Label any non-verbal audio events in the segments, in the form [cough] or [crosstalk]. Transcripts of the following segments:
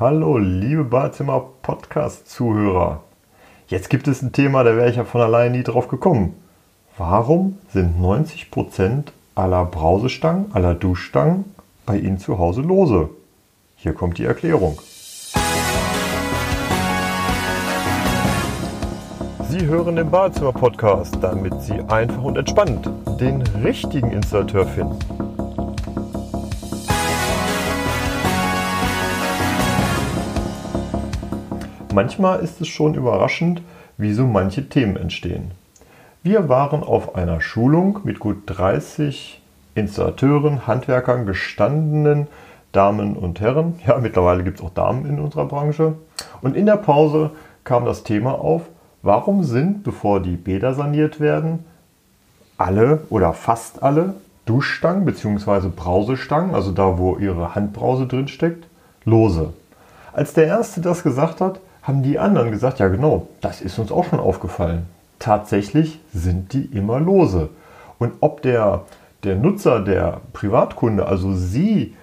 Hallo, liebe Badezimmer Podcast-Zuhörer. Jetzt gibt es ein Thema, da wäre ich ja von allein nie drauf gekommen. Warum sind 90% aller Brausestangen, aller Duschstangen bei Ihnen zu Hause lose? Hier kommt die Erklärung. Sie hören den Badezimmer-Podcast, damit Sie einfach und entspannt den richtigen Installateur finden. Manchmal ist es schon überraschend, wie so manche Themen entstehen. Wir waren auf einer Schulung mit gut 30 Installateuren, Handwerkern, gestandenen Damen und Herren. Ja, mittlerweile gibt es auch Damen in unserer Branche. Und in der Pause kam das Thema auf, warum sind, bevor die Bäder saniert werden, alle oder fast alle Duschstangen bzw. Brausestangen, also da, wo ihre Handbrause drin steckt, lose. Als der Erste das gesagt hat, haben die anderen gesagt, ja genau, das ist uns auch schon aufgefallen. Tatsächlich sind die immer lose. Und ob der, der Nutzer, der Privatkunde, also Sie,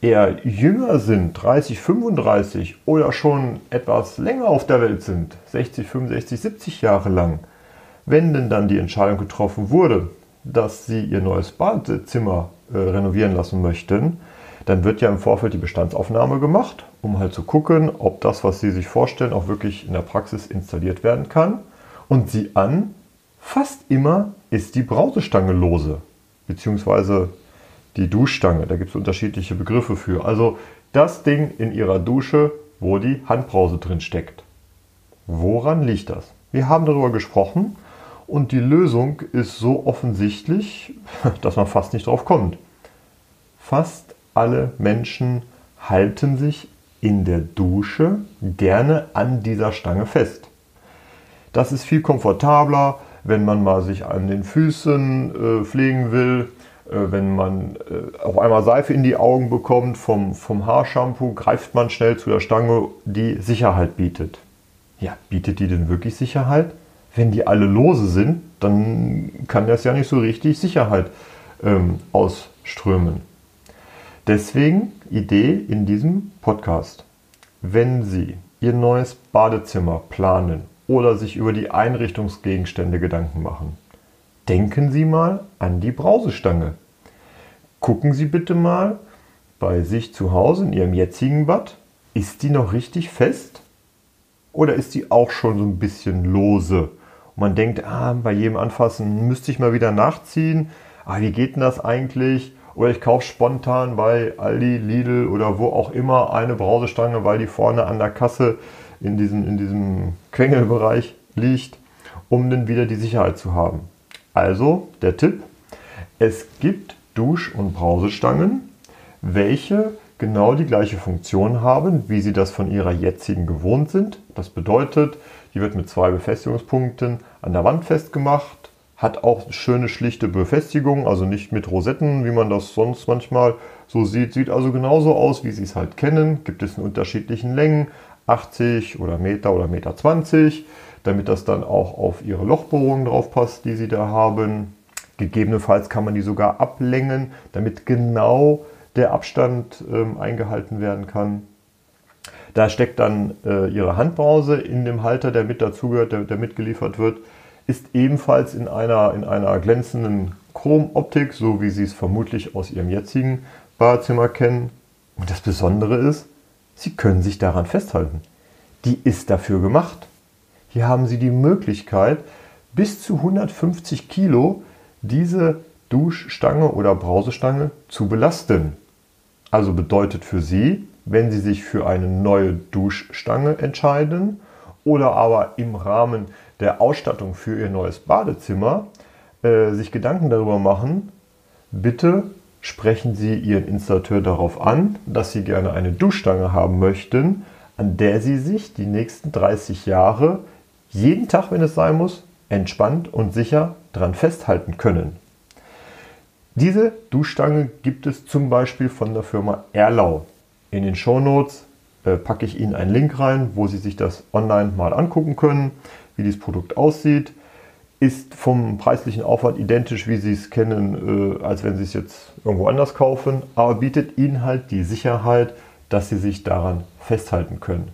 eher jünger sind, 30, 35 oder schon etwas länger auf der Welt sind, 60, 65, 70 Jahre lang, wenn denn dann die Entscheidung getroffen wurde, dass Sie Ihr neues Badezimmer äh, renovieren lassen möchten, dann wird ja im Vorfeld die Bestandsaufnahme gemacht, um halt zu gucken, ob das, was Sie sich vorstellen, auch wirklich in der Praxis installiert werden kann. Und Sie an, fast immer ist die Brausestange lose, beziehungsweise die Duschstange. Da gibt es unterschiedliche Begriffe für. Also das Ding in Ihrer Dusche, wo die Handbrause drin steckt. Woran liegt das? Wir haben darüber gesprochen und die Lösung ist so offensichtlich, [laughs] dass man fast nicht drauf kommt. Fast alle Menschen halten sich in der Dusche gerne an dieser Stange fest. Das ist viel komfortabler, wenn man mal sich an den Füßen äh, pflegen will, äh, wenn man äh, auf einmal Seife in die Augen bekommt vom, vom Haarshampoo, greift man schnell zu der Stange, die Sicherheit bietet. Ja, bietet die denn wirklich Sicherheit? Wenn die alle lose sind, dann kann das ja nicht so richtig Sicherheit ähm, ausströmen. Deswegen Idee in diesem Podcast. Wenn Sie Ihr neues Badezimmer planen oder sich über die Einrichtungsgegenstände Gedanken machen, denken Sie mal an die Brausestange. Gucken Sie bitte mal bei sich zu Hause in Ihrem jetzigen Bad, ist die noch richtig fest? Oder ist die auch schon so ein bisschen lose? Und man denkt, ah, bei jedem Anfassen müsste ich mal wieder nachziehen. Ah, wie geht denn das eigentlich? Oder ich kaufe spontan bei Aldi, Lidl oder wo auch immer eine Brausestange, weil die vorne an der Kasse in diesem, in diesem Quengelbereich liegt, um dann wieder die Sicherheit zu haben. Also der Tipp, es gibt Dusch- und Brausestangen, welche genau die gleiche Funktion haben, wie sie das von ihrer jetzigen gewohnt sind. Das bedeutet, die wird mit zwei Befestigungspunkten an der Wand festgemacht hat auch schöne schlichte Befestigung, also nicht mit Rosetten, wie man das sonst manchmal so sieht. Sieht also genauso aus, wie Sie es halt kennen. Gibt es in unterschiedlichen Längen, 80 oder Meter oder Meter 20, damit das dann auch auf Ihre Lochbohrungen drauf passt, die Sie da haben. Gegebenenfalls kann man die sogar ablängen, damit genau der Abstand ähm, eingehalten werden kann. Da steckt dann äh, Ihre Handbrause in dem Halter, der mit dazugehört, der, der mitgeliefert wird ist ebenfalls in einer, in einer glänzenden Chromoptik, so wie Sie es vermutlich aus Ihrem jetzigen Badezimmer kennen. Und das Besondere ist, Sie können sich daran festhalten. Die ist dafür gemacht. Hier haben Sie die Möglichkeit, bis zu 150 Kilo diese Duschstange oder Brausestange zu belasten. Also bedeutet für Sie, wenn Sie sich für eine neue Duschstange entscheiden oder aber im Rahmen der Ausstattung für Ihr neues Badezimmer äh, sich Gedanken darüber machen, bitte sprechen Sie Ihren Installateur darauf an, dass Sie gerne eine Duschstange haben möchten, an der Sie sich die nächsten 30 Jahre jeden Tag, wenn es sein muss, entspannt und sicher dran festhalten können. Diese Duschstange gibt es zum Beispiel von der Firma Erlau. In den Shownotes äh, packe ich Ihnen einen Link rein, wo Sie sich das online mal angucken können, wie dieses Produkt aussieht. Ist vom preislichen Aufwand identisch, wie Sie es kennen, äh, als wenn Sie es jetzt irgendwo anders kaufen, aber bietet Ihnen halt die Sicherheit, dass Sie sich daran festhalten können.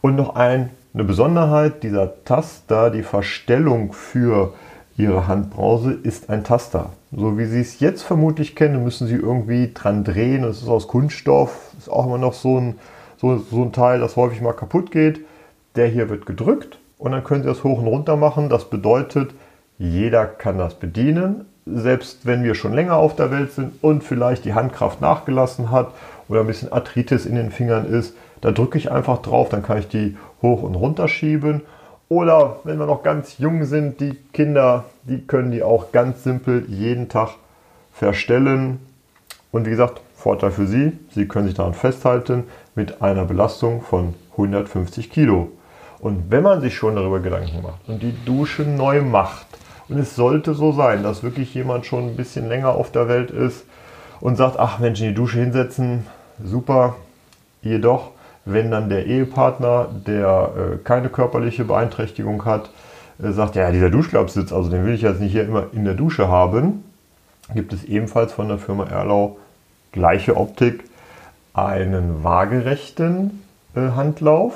Und noch ein, eine Besonderheit dieser Taster, die Verstellung für Ihre Handbrause ist ein Taster. So wie Sie es jetzt vermutlich kennen, müssen Sie irgendwie dran drehen. Es ist aus Kunststoff, ist auch immer noch so ein, so, so ein Teil, das häufig mal kaputt geht. Der hier wird gedrückt und dann können Sie das hoch und runter machen. Das bedeutet, jeder kann das bedienen, selbst wenn wir schon länger auf der Welt sind und vielleicht die Handkraft nachgelassen hat oder ein bisschen Arthritis in den Fingern ist. Da drücke ich einfach drauf, dann kann ich die hoch und runter schieben oder wenn wir noch ganz jung sind, die Kinder, die können die auch ganz simpel jeden Tag verstellen. Und wie gesagt, Vorteil für Sie, Sie können sich daran festhalten mit einer Belastung von 150 Kilo. Und wenn man sich schon darüber Gedanken macht und die Dusche neu macht, und es sollte so sein, dass wirklich jemand schon ein bisschen länger auf der Welt ist und sagt, ach Mensch, in die Dusche hinsetzen, super, jedoch wenn dann der Ehepartner, der äh, keine körperliche Beeinträchtigung hat, äh, sagt, ja, dieser Duschklappsitz, also den will ich jetzt nicht hier immer in der Dusche haben, gibt es ebenfalls von der Firma Erlau gleiche Optik einen waagerechten äh, Handlauf,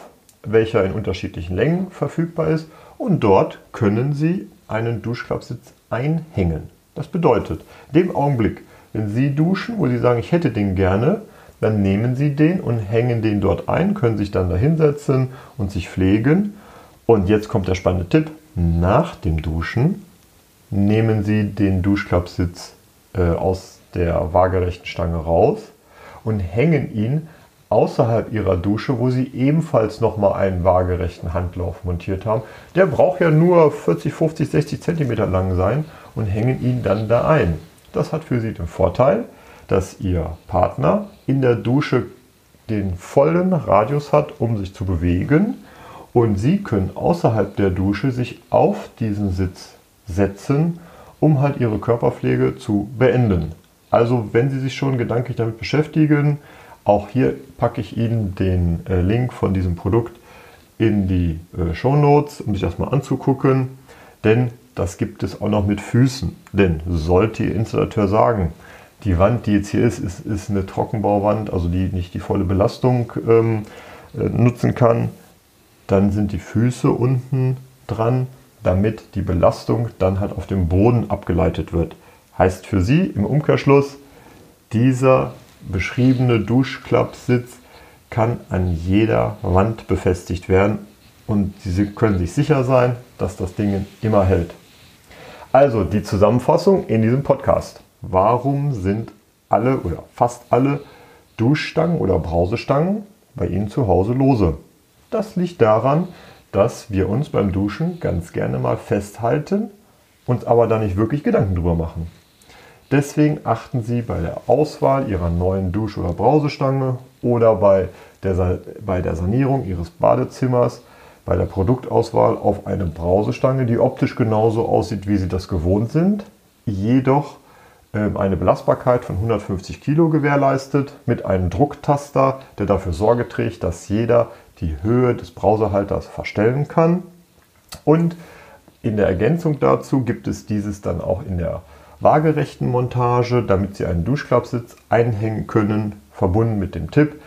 welcher in unterschiedlichen Längen verfügbar ist und dort können Sie einen Duschklappsitz einhängen. Das bedeutet, in dem Augenblick, wenn Sie duschen, wo Sie sagen, ich hätte den gerne, dann nehmen Sie den und hängen den dort ein, können sich dann da hinsetzen und sich pflegen. Und jetzt kommt der spannende Tipp. Nach dem Duschen nehmen Sie den Duschklappsitz äh, aus der waagerechten Stange raus und hängen ihn außerhalb Ihrer Dusche, wo Sie ebenfalls nochmal einen waagerechten Handlauf montiert haben. Der braucht ja nur 40, 50, 60 cm lang sein und hängen ihn dann da ein. Das hat für Sie den Vorteil, dass Ihr Partner in der Dusche den vollen Radius hat, um sich zu bewegen. Und Sie können außerhalb der Dusche sich auf diesen Sitz setzen, um halt Ihre Körperpflege zu beenden. Also wenn Sie sich schon gedanklich damit beschäftigen, auch hier packe ich Ihnen den äh, Link von diesem Produkt in die äh, Show Notes, um sich das mal anzugucken. Denn das gibt es auch noch mit Füßen. Denn sollte Ihr Installateur sagen, die Wand, die jetzt hier ist, ist, ist eine Trockenbauwand, also die nicht die volle Belastung ähm, äh, nutzen kann. Dann sind die Füße unten dran, damit die Belastung dann halt auf dem Boden abgeleitet wird. Heißt für Sie im Umkehrschluss, dieser beschriebene Duschklappsitz kann an jeder Wand befestigt werden und Sie können sich sicher sein, dass das Ding immer hält. Also die Zusammenfassung in diesem Podcast warum sind alle oder fast alle Duschstangen oder Brausestangen bei Ihnen zu Hause lose? Das liegt daran, dass wir uns beim Duschen ganz gerne mal festhalten, uns aber da nicht wirklich Gedanken drüber machen. Deswegen achten Sie bei der Auswahl Ihrer neuen Dusch- oder Brausestange oder bei der, bei der Sanierung Ihres Badezimmers bei der Produktauswahl auf eine Brausestange, die optisch genauso aussieht, wie Sie das gewohnt sind, jedoch ähm, eine Belastbarkeit von 150 Kilo gewährleistet mit einem Drucktaster, der dafür Sorge trägt, dass jeder die Höhe des Browserhalters verstellen kann. Und in der Ergänzung dazu gibt es dieses dann auch in der waagerechten Montage, damit Sie einen Duschklappsitz einhängen können, verbunden mit dem Tipp,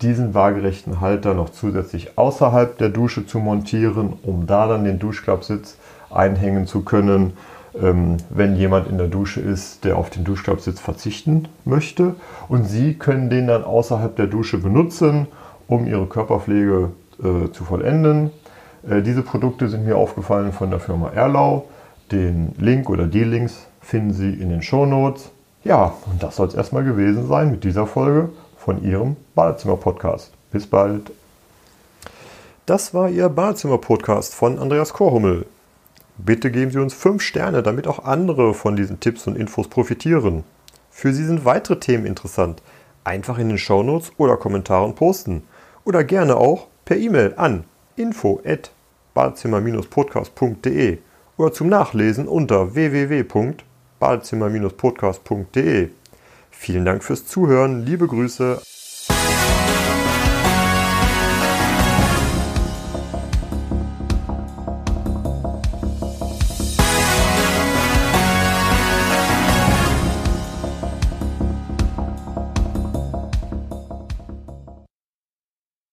diesen waagerechten Halter noch zusätzlich außerhalb der Dusche zu montieren, um da dann den Duschklappsitz einhängen zu können ähm, wenn jemand in der Dusche ist, der auf den Duschklappsitz verzichten möchte. Und Sie können den dann außerhalb der Dusche benutzen, um Ihre Körperpflege äh, zu vollenden. Äh, diese Produkte sind mir aufgefallen von der Firma Erlau. Den Link oder die Links finden Sie in den Show Notes. Ja, und das soll es erstmal gewesen sein mit dieser Folge von Ihrem Badezimmer-Podcast. Bis bald. Das war Ihr Badezimmer-Podcast von Andreas Korhummel. Bitte geben Sie uns 5 Sterne, damit auch andere von diesen Tipps und Infos profitieren. Für Sie sind weitere Themen interessant. Einfach in den Shownotes oder Kommentaren posten. Oder gerne auch per E-Mail an info@badezimmer-podcast.de oder zum Nachlesen unter www.badezimmer-podcast.de. Vielen Dank fürs Zuhören, liebe Grüße.